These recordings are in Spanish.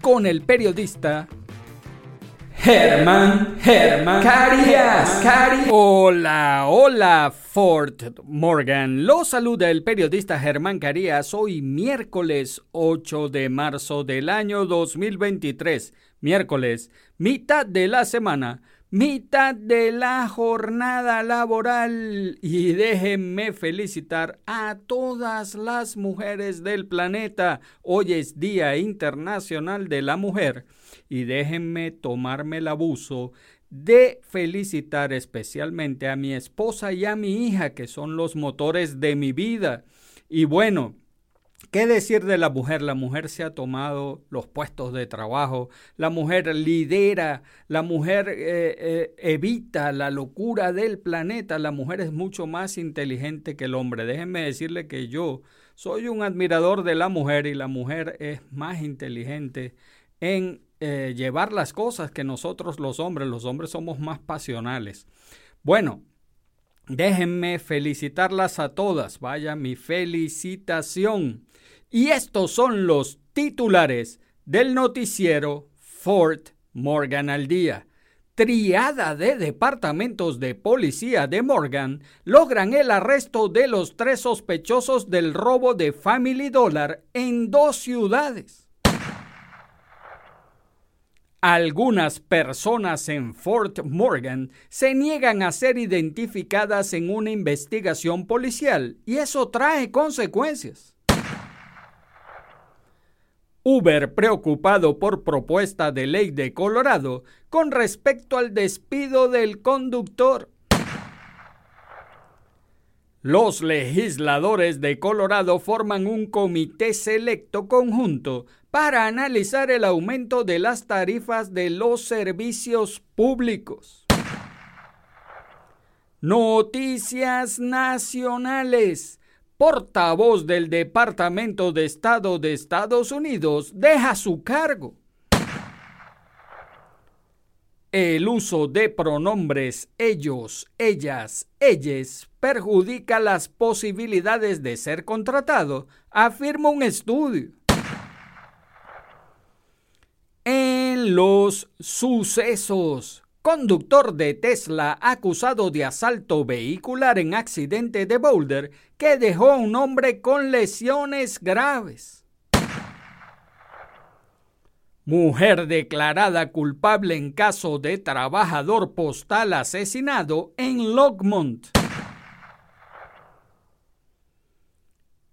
con el periodista Germán, Germán Carías. Hola, hola, Fort Morgan. Lo saluda el periodista Germán Carías hoy miércoles 8 de marzo del año 2023. Miércoles, mitad de la semana, mitad de la jornada laboral. Y déjenme felicitar a todas las mujeres del planeta. Hoy es Día Internacional de la Mujer y déjenme tomarme el abuso de felicitar especialmente a mi esposa y a mi hija, que son los motores de mi vida. Y bueno, ¿Qué decir de la mujer? La mujer se ha tomado los puestos de trabajo, la mujer lidera, la mujer eh, eh, evita la locura del planeta, la mujer es mucho más inteligente que el hombre. Déjenme decirle que yo soy un admirador de la mujer y la mujer es más inteligente en eh, llevar las cosas que nosotros los hombres. Los hombres somos más pasionales. Bueno, déjenme felicitarlas a todas. Vaya mi felicitación. Y estos son los titulares del noticiero Fort Morgan al día. Triada de departamentos de policía de Morgan logran el arresto de los tres sospechosos del robo de Family Dollar en dos ciudades. Algunas personas en Fort Morgan se niegan a ser identificadas en una investigación policial y eso trae consecuencias. Uber preocupado por propuesta de ley de Colorado con respecto al despido del conductor. Los legisladores de Colorado forman un comité selecto conjunto para analizar el aumento de las tarifas de los servicios públicos. Noticias nacionales. Portavoz del Departamento de Estado de Estados Unidos deja su cargo. El uso de pronombres ellos, ellas, ellas perjudica las posibilidades de ser contratado, afirma un estudio. En los sucesos, conductor de Tesla acusado de asalto vehicular en accidente de Boulder que dejó a un hombre con lesiones graves. Mujer declarada culpable en caso de trabajador postal asesinado en Logmont.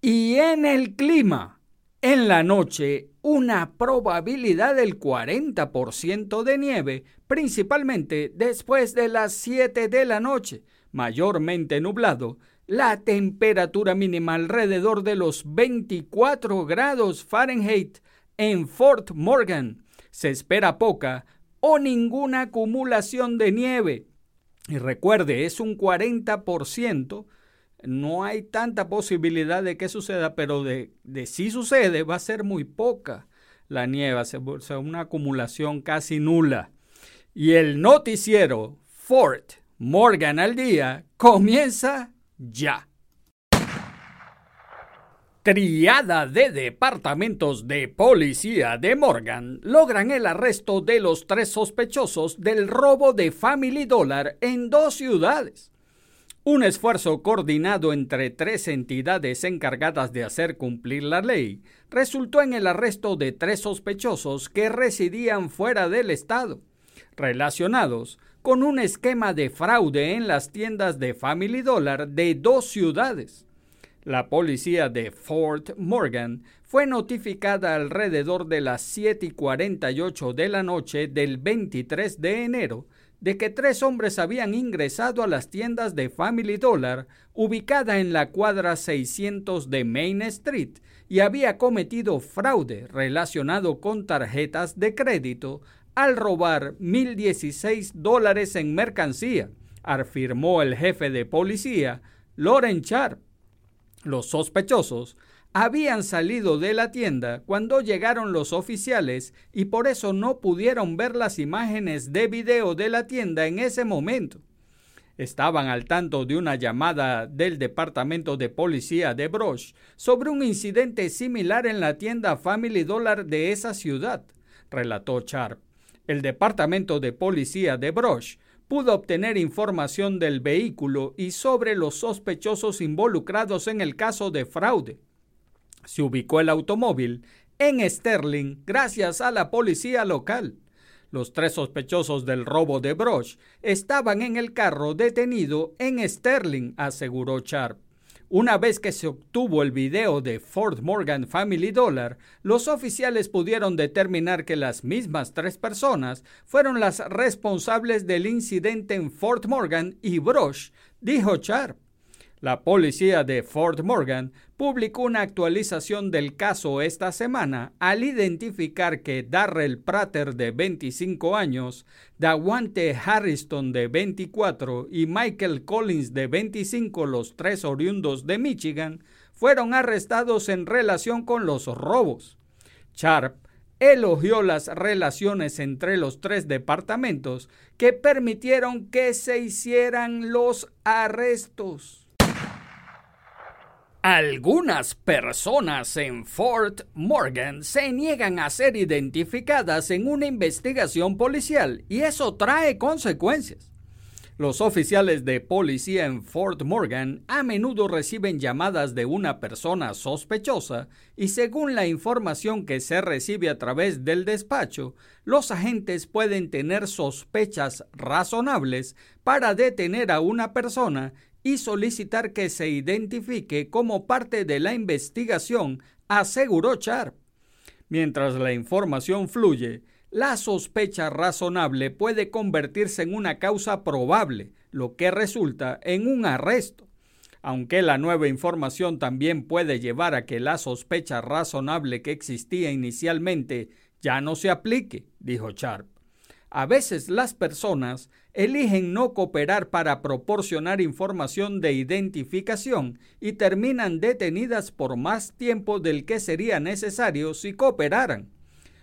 Y en el clima, en la noche, una probabilidad del 40% de nieve, principalmente después de las 7 de la noche, mayormente nublado, la temperatura mínima alrededor de los 24 grados Fahrenheit en Fort Morgan. Se espera poca o ninguna acumulación de nieve. Y recuerde, es un 40%. No hay tanta posibilidad de que suceda, pero de, si sucede va a ser muy poca la nieve, o sea, una acumulación casi nula. Y el noticiero Fort Morgan al día comienza ya. Triada de departamentos de policía de Morgan logran el arresto de los tres sospechosos del robo de Family Dollar en dos ciudades. Un esfuerzo coordinado entre tres entidades encargadas de hacer cumplir la ley resultó en el arresto de tres sospechosos que residían fuera del estado, relacionados con un esquema de fraude en las tiendas de Family Dollar de dos ciudades. La policía de Fort Morgan fue notificada alrededor de las 7 y 48 de la noche del 23 de enero de que tres hombres habían ingresado a las tiendas de Family Dollar ubicada en la cuadra 600 de Main Street y había cometido fraude relacionado con tarjetas de crédito al robar 1.016 dólares en mercancía, afirmó el jefe de policía, Loren Sharp. Los sospechosos habían salido de la tienda cuando llegaron los oficiales y por eso no pudieron ver las imágenes de video de la tienda en ese momento. Estaban al tanto de una llamada del Departamento de Policía de Brosh sobre un incidente similar en la tienda Family Dollar de esa ciudad, relató Sharp. El Departamento de Policía de Brosh pudo obtener información del vehículo y sobre los sospechosos involucrados en el caso de fraude. Se ubicó el automóvil en Sterling gracias a la policía local. Los tres sospechosos del robo de Brosh estaban en el carro detenido en Sterling, aseguró Sharp. Una vez que se obtuvo el video de Fort Morgan Family Dollar, los oficiales pudieron determinar que las mismas tres personas fueron las responsables del incidente en Fort Morgan y Brosh, dijo Sharp. La policía de Fort Morgan publicó una actualización del caso esta semana al identificar que Darrell Prater de 25 años, Dawante Harrison de 24 y Michael Collins de 25, los tres oriundos de Michigan, fueron arrestados en relación con los robos. Sharp elogió las relaciones entre los tres departamentos que permitieron que se hicieran los arrestos. Algunas personas en Fort Morgan se niegan a ser identificadas en una investigación policial y eso trae consecuencias. Los oficiales de policía en Fort Morgan a menudo reciben llamadas de una persona sospechosa y según la información que se recibe a través del despacho, los agentes pueden tener sospechas razonables para detener a una persona y solicitar que se identifique como parte de la investigación, aseguró Sharp. Mientras la información fluye, la sospecha razonable puede convertirse en una causa probable, lo que resulta en un arresto. Aunque la nueva información también puede llevar a que la sospecha razonable que existía inicialmente ya no se aplique, dijo Sharp. A veces las personas eligen no cooperar para proporcionar información de identificación y terminan detenidas por más tiempo del que sería necesario si cooperaran.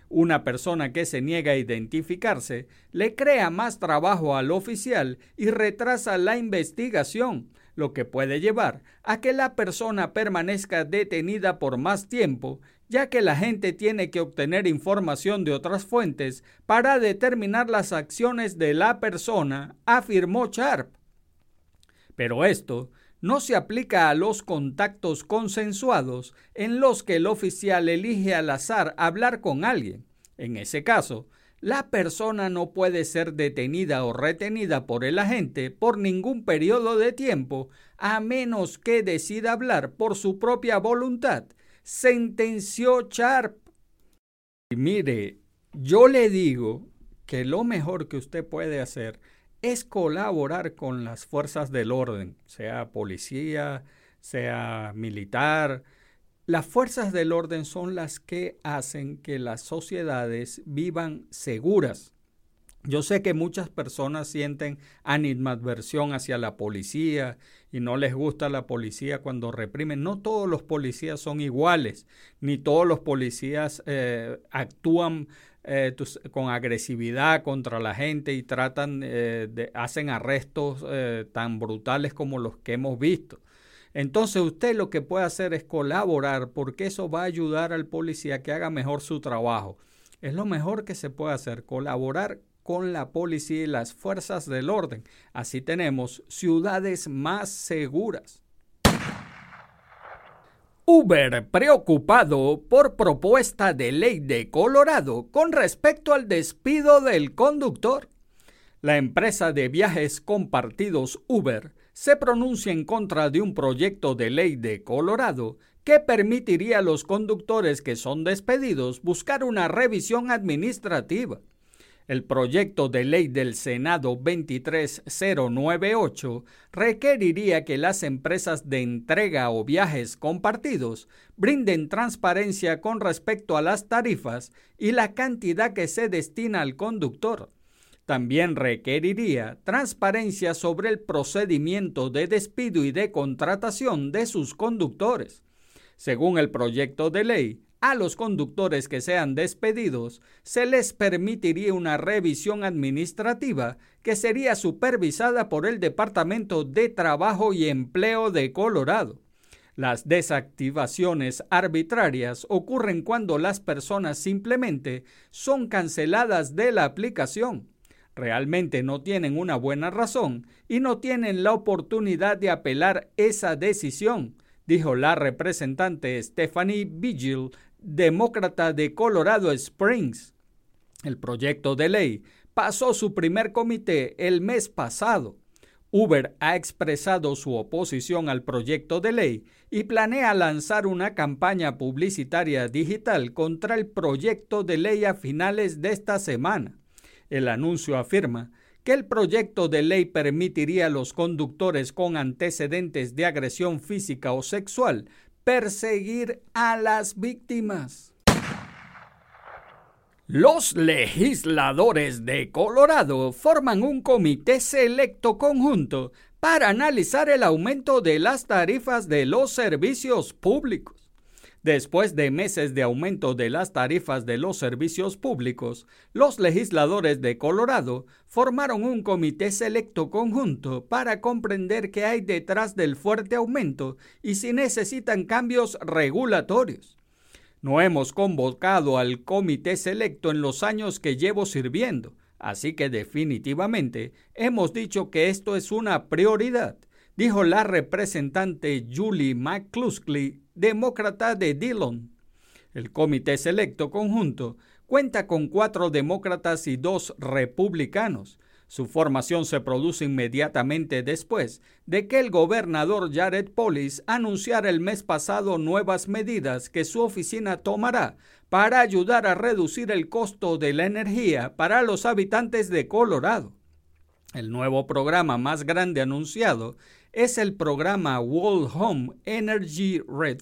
Una persona que se niega a identificarse le crea más trabajo al oficial y retrasa la investigación, lo que puede llevar a que la persona permanezca detenida por más tiempo ya que la gente tiene que obtener información de otras fuentes para determinar las acciones de la persona, afirmó Sharp. Pero esto no se aplica a los contactos consensuados en los que el oficial elige al azar hablar con alguien. En ese caso, la persona no puede ser detenida o retenida por el agente por ningún periodo de tiempo a menos que decida hablar por su propia voluntad sentenció Sharp. Y mire, yo le digo que lo mejor que usted puede hacer es colaborar con las fuerzas del orden, sea policía, sea militar. Las fuerzas del orden son las que hacen que las sociedades vivan seguras. Yo sé que muchas personas sienten animadversión hacia la policía y no les gusta la policía cuando reprimen. No todos los policías son iguales, ni todos los policías eh, actúan eh, con agresividad contra la gente y tratan, eh, de, hacen arrestos tan brutales como los que hemos visto. Entonces usted lo que puede hacer es colaborar porque eso va a ayudar al policía a que haga mejor su trabajo. Es lo mejor que se puede hacer, colaborar con la policía y las fuerzas del orden. Así tenemos ciudades más seguras. Uber preocupado por propuesta de ley de Colorado con respecto al despido del conductor. La empresa de viajes compartidos Uber se pronuncia en contra de un proyecto de ley de Colorado que permitiría a los conductores que son despedidos buscar una revisión administrativa. El proyecto de ley del Senado 23098 requeriría que las empresas de entrega o viajes compartidos brinden transparencia con respecto a las tarifas y la cantidad que se destina al conductor. También requeriría transparencia sobre el procedimiento de despido y de contratación de sus conductores. Según el proyecto de ley, a los conductores que sean despedidos se les permitiría una revisión administrativa que sería supervisada por el Departamento de Trabajo y Empleo de Colorado. Las desactivaciones arbitrarias ocurren cuando las personas simplemente son canceladas de la aplicación. Realmente no tienen una buena razón y no tienen la oportunidad de apelar esa decisión, dijo la representante Stephanie Vigil demócrata de Colorado Springs. El proyecto de ley pasó su primer comité el mes pasado. Uber ha expresado su oposición al proyecto de ley y planea lanzar una campaña publicitaria digital contra el proyecto de ley a finales de esta semana. El anuncio afirma que el proyecto de ley permitiría a los conductores con antecedentes de agresión física o sexual perseguir a las víctimas. Los legisladores de Colorado forman un comité selecto conjunto para analizar el aumento de las tarifas de los servicios públicos. Después de meses de aumento de las tarifas de los servicios públicos, los legisladores de Colorado formaron un comité selecto conjunto para comprender qué hay detrás del fuerte aumento y si necesitan cambios regulatorios. No hemos convocado al comité selecto en los años que llevo sirviendo, así que definitivamente hemos dicho que esto es una prioridad, dijo la representante Julie McCluskey demócrata de Dillon. El comité selecto conjunto cuenta con cuatro demócratas y dos republicanos. Su formación se produce inmediatamente después de que el gobernador Jared Polis anunciara el mes pasado nuevas medidas que su oficina tomará para ayudar a reducir el costo de la energía para los habitantes de Colorado. El nuevo programa más grande anunciado es el programa Wall Home Energy Red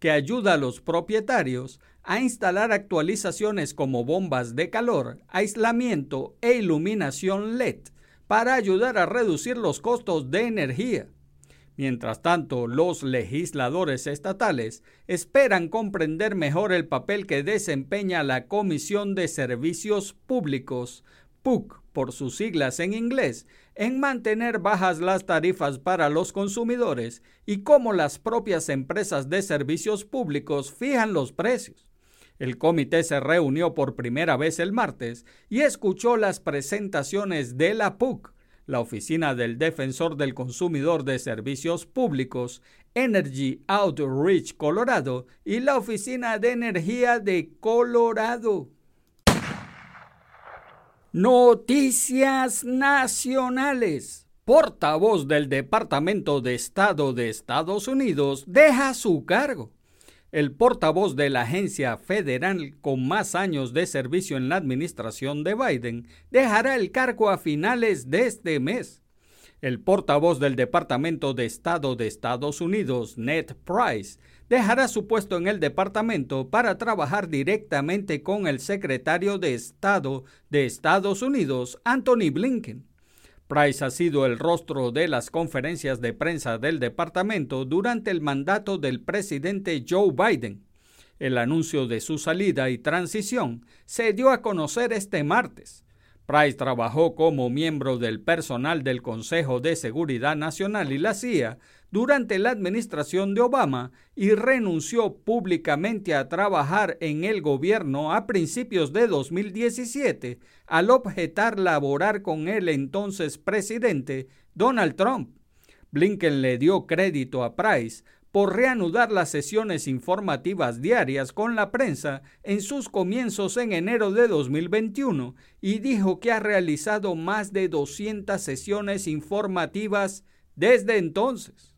que ayuda a los propietarios a instalar actualizaciones como bombas de calor, aislamiento e iluminación LED para ayudar a reducir los costos de energía. Mientras tanto, los legisladores estatales esperan comprender mejor el papel que desempeña la Comisión de Servicios Públicos, PUC por sus siglas en inglés, en mantener bajas las tarifas para los consumidores y cómo las propias empresas de servicios públicos fijan los precios. El comité se reunió por primera vez el martes y escuchó las presentaciones de la PUC, la Oficina del Defensor del Consumidor de Servicios Públicos, Energy Outreach Colorado y la Oficina de Energía de Colorado. Noticias Nacionales. Portavoz del Departamento de Estado de Estados Unidos deja su cargo. El portavoz de la agencia federal con más años de servicio en la administración de Biden dejará el cargo a finales de este mes. El portavoz del Departamento de Estado de Estados Unidos, Ned Price, dejará su puesto en el departamento para trabajar directamente con el secretario de Estado de Estados Unidos, Anthony Blinken. Price ha sido el rostro de las conferencias de prensa del departamento durante el mandato del presidente Joe Biden. El anuncio de su salida y transición se dio a conocer este martes. Price trabajó como miembro del personal del Consejo de Seguridad Nacional y la CIA durante la administración de Obama y renunció públicamente a trabajar en el gobierno a principios de 2017 al objetar laborar con el entonces presidente Donald Trump. Blinken le dio crédito a Price por reanudar las sesiones informativas diarias con la prensa en sus comienzos en enero de 2021 y dijo que ha realizado más de 200 sesiones informativas desde entonces.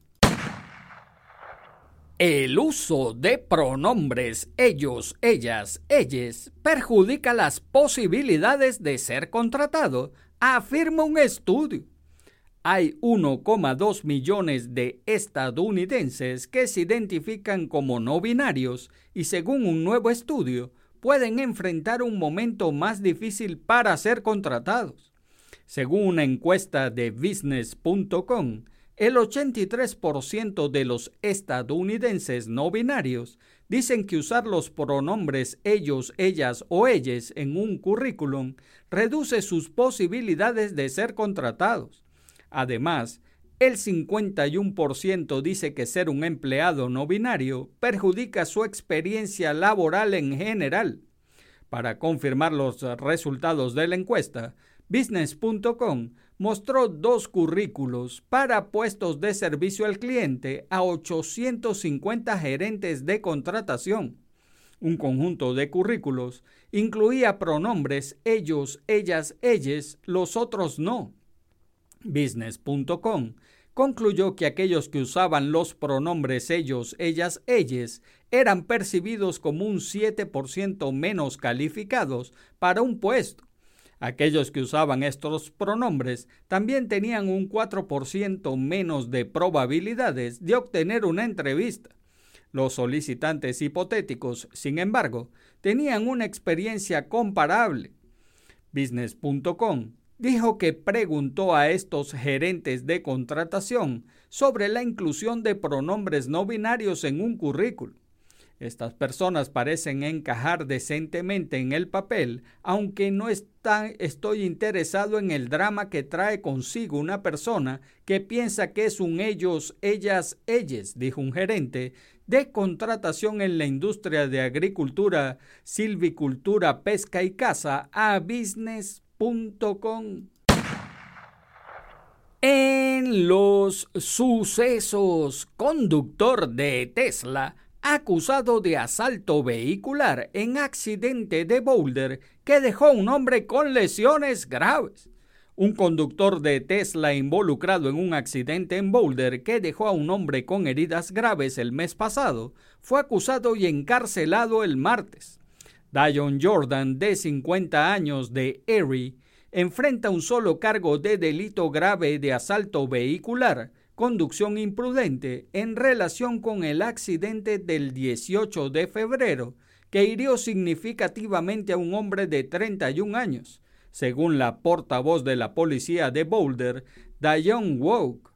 El uso de pronombres ellos, ellas, ellas perjudica las posibilidades de ser contratado, afirma un estudio hay 1,2 millones de estadounidenses que se identifican como no binarios y según un nuevo estudio pueden enfrentar un momento más difícil para ser contratados. Según una encuesta de business.com, el 83% de los estadounidenses no binarios dicen que usar los pronombres ellos, ellas o ellas en un currículum reduce sus posibilidades de ser contratados. Además, el 51% dice que ser un empleado no binario perjudica su experiencia laboral en general. Para confirmar los resultados de la encuesta, Business.com mostró dos currículos para puestos de servicio al cliente a 850 gerentes de contratación. Un conjunto de currículos incluía pronombres ellos, ellas, ellas, los otros no. Business.com concluyó que aquellos que usaban los pronombres ellos, ellas, ellas eran percibidos como un 7% menos calificados para un puesto. Aquellos que usaban estos pronombres también tenían un 4% menos de probabilidades de obtener una entrevista. Los solicitantes hipotéticos, sin embargo, tenían una experiencia comparable. Business.com dijo que preguntó a estos gerentes de contratación sobre la inclusión de pronombres no binarios en un currículo. Estas personas parecen encajar decentemente en el papel, aunque no estoy interesado en el drama que trae consigo una persona que piensa que es un ellos, ellas, ellas, dijo un gerente de contratación en la industria de agricultura, silvicultura, pesca y caza a Business en los sucesos, conductor de Tesla acusado de asalto vehicular en accidente de Boulder que dejó un hombre con lesiones graves. Un conductor de Tesla involucrado en un accidente en Boulder que dejó a un hombre con heridas graves el mes pasado fue acusado y encarcelado el martes. Dion Jordan, de 50 años de Erie, enfrenta un solo cargo de delito grave de asalto vehicular, conducción imprudente, en relación con el accidente del 18 de febrero, que hirió significativamente a un hombre de 31 años, según la portavoz de la policía de Boulder, Dion Woke.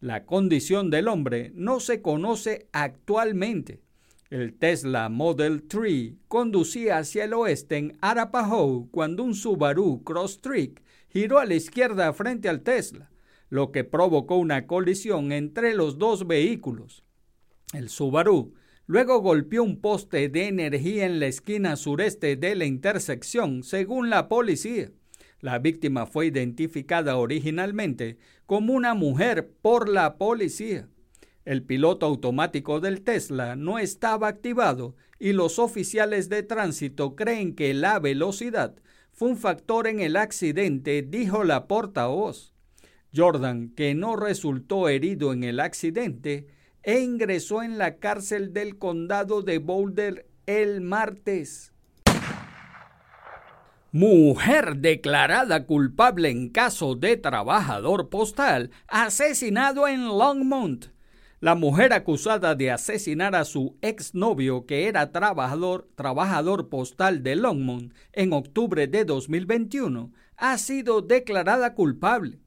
La condición del hombre no se conoce actualmente. El Tesla Model 3 conducía hacia el oeste en Arapahoe cuando un Subaru Crosstrek giró a la izquierda frente al Tesla, lo que provocó una colisión entre los dos vehículos. El Subaru luego golpeó un poste de energía en la esquina sureste de la intersección, según la policía. La víctima fue identificada originalmente como una mujer por la policía. El piloto automático del Tesla no estaba activado y los oficiales de tránsito creen que la velocidad fue un factor en el accidente, dijo la portavoz. Jordan, que no resultó herido en el accidente, e ingresó en la cárcel del condado de Boulder el martes. Mujer declarada culpable en caso de trabajador postal asesinado en Longmont. La mujer acusada de asesinar a su exnovio, que era trabajador, trabajador postal de Longmont, en octubre de 2021, ha sido declarada culpable.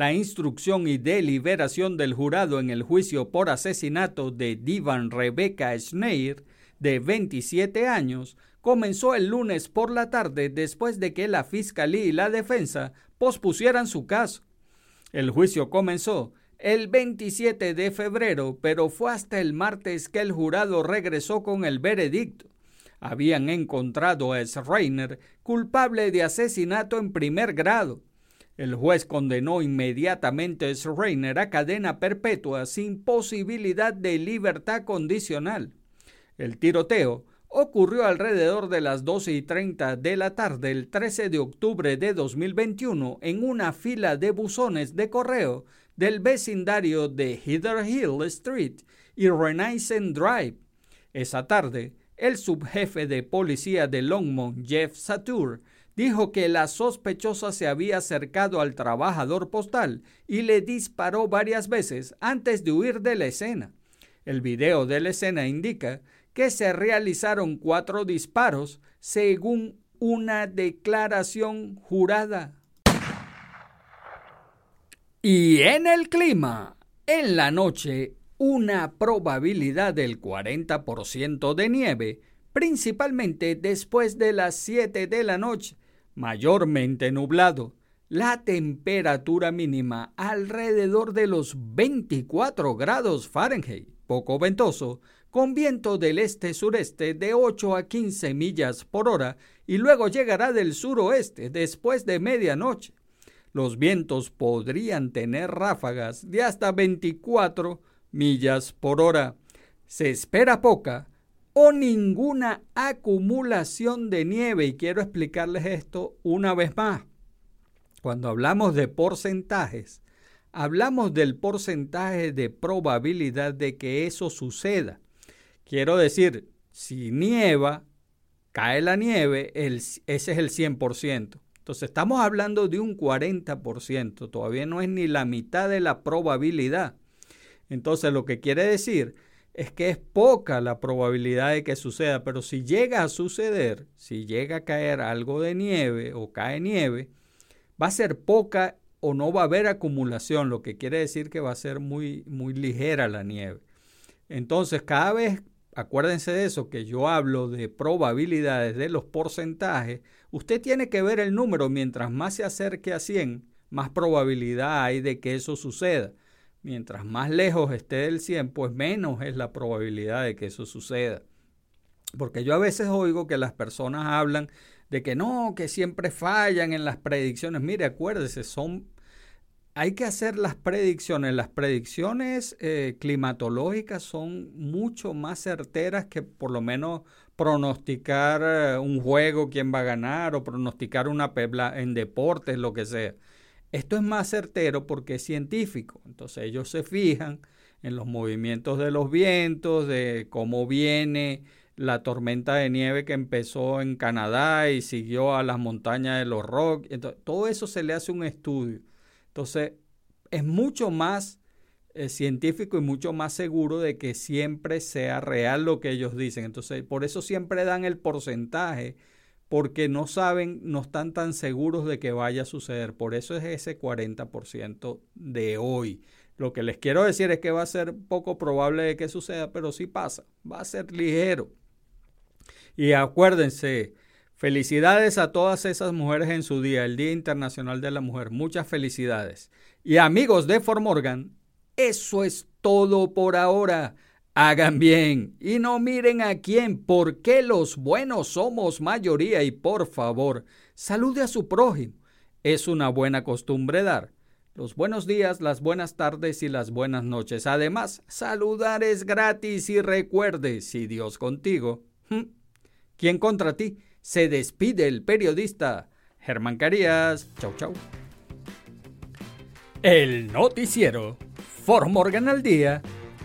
La instrucción y deliberación del jurado en el juicio por asesinato de Divan Rebecca Schneider, de 27 años, comenzó el lunes por la tarde después de que la fiscalía y la defensa pospusieran su caso. El juicio comenzó el 27 de febrero, pero fue hasta el martes que el jurado regresó con el veredicto. Habían encontrado a Schreiner culpable de asesinato en primer grado. El juez condenó inmediatamente a Schreiner a cadena perpetua sin posibilidad de libertad condicional. El tiroteo ocurrió alrededor de las 12 y 30 de la tarde el 13 de octubre de 2021 en una fila de buzones de correo del vecindario de Heather Hill Street y Renaissance Drive. Esa tarde, el subjefe de policía de Longmont, Jeff Satur, dijo que la sospechosa se había acercado al trabajador postal y le disparó varias veces antes de huir de la escena. El video de la escena indica que se realizaron cuatro disparos según una declaración jurada. Y en el clima, en la noche, una probabilidad del 40% de nieve, principalmente después de las 7 de la noche, mayormente nublado. La temperatura mínima alrededor de los 24 grados Fahrenheit, poco ventoso, con viento del este-sureste de 8 a 15 millas por hora y luego llegará del suroeste después de medianoche. Los vientos podrían tener ráfagas de hasta 24 millas por hora. Se espera poca o ninguna acumulación de nieve. Y quiero explicarles esto una vez más. Cuando hablamos de porcentajes, hablamos del porcentaje de probabilidad de que eso suceda. Quiero decir, si nieva, cae la nieve, ese es el 100%. Entonces estamos hablando de un 40%, todavía no es ni la mitad de la probabilidad. Entonces lo que quiere decir es que es poca la probabilidad de que suceda, pero si llega a suceder, si llega a caer algo de nieve o cae nieve, va a ser poca o no va a haber acumulación, lo que quiere decir que va a ser muy, muy ligera la nieve. Entonces, cada vez, acuérdense de eso, que yo hablo de probabilidades de los porcentajes, usted tiene que ver el número, mientras más se acerque a 100, más probabilidad hay de que eso suceda. Mientras más lejos esté del 100, pues menos es la probabilidad de que eso suceda. Porque yo a veces oigo que las personas hablan de que no, que siempre fallan en las predicciones. Mire, acuérdese, son hay que hacer las predicciones. Las predicciones eh, climatológicas son mucho más certeras que por lo menos pronosticar eh, un juego, quién va a ganar, o pronosticar una pebla en deportes, lo que sea. Esto es más certero porque es científico. Entonces ellos se fijan en los movimientos de los vientos, de cómo viene la tormenta de nieve que empezó en Canadá y siguió a las montañas de los Rock. Entonces, todo eso se le hace un estudio. Entonces, es mucho más eh, científico y mucho más seguro de que siempre sea real lo que ellos dicen. Entonces, por eso siempre dan el porcentaje porque no saben, no están tan seguros de que vaya a suceder. Por eso es ese 40% de hoy. Lo que les quiero decir es que va a ser poco probable de que suceda, pero sí pasa, va a ser ligero. Y acuérdense, felicidades a todas esas mujeres en su día, el Día Internacional de la Mujer. Muchas felicidades. Y amigos de Formorgan, eso es todo por ahora. Hagan bien y no miren a quién, porque los buenos somos mayoría y por favor, salude a su prójimo. Es una buena costumbre dar los buenos días, las buenas tardes y las buenas noches. Además, saludar es gratis y recuerde, si Dios contigo, ¿quién contra ti? Se despide el periodista Germán Carías. Chau, chau. El noticiero Formorgan al día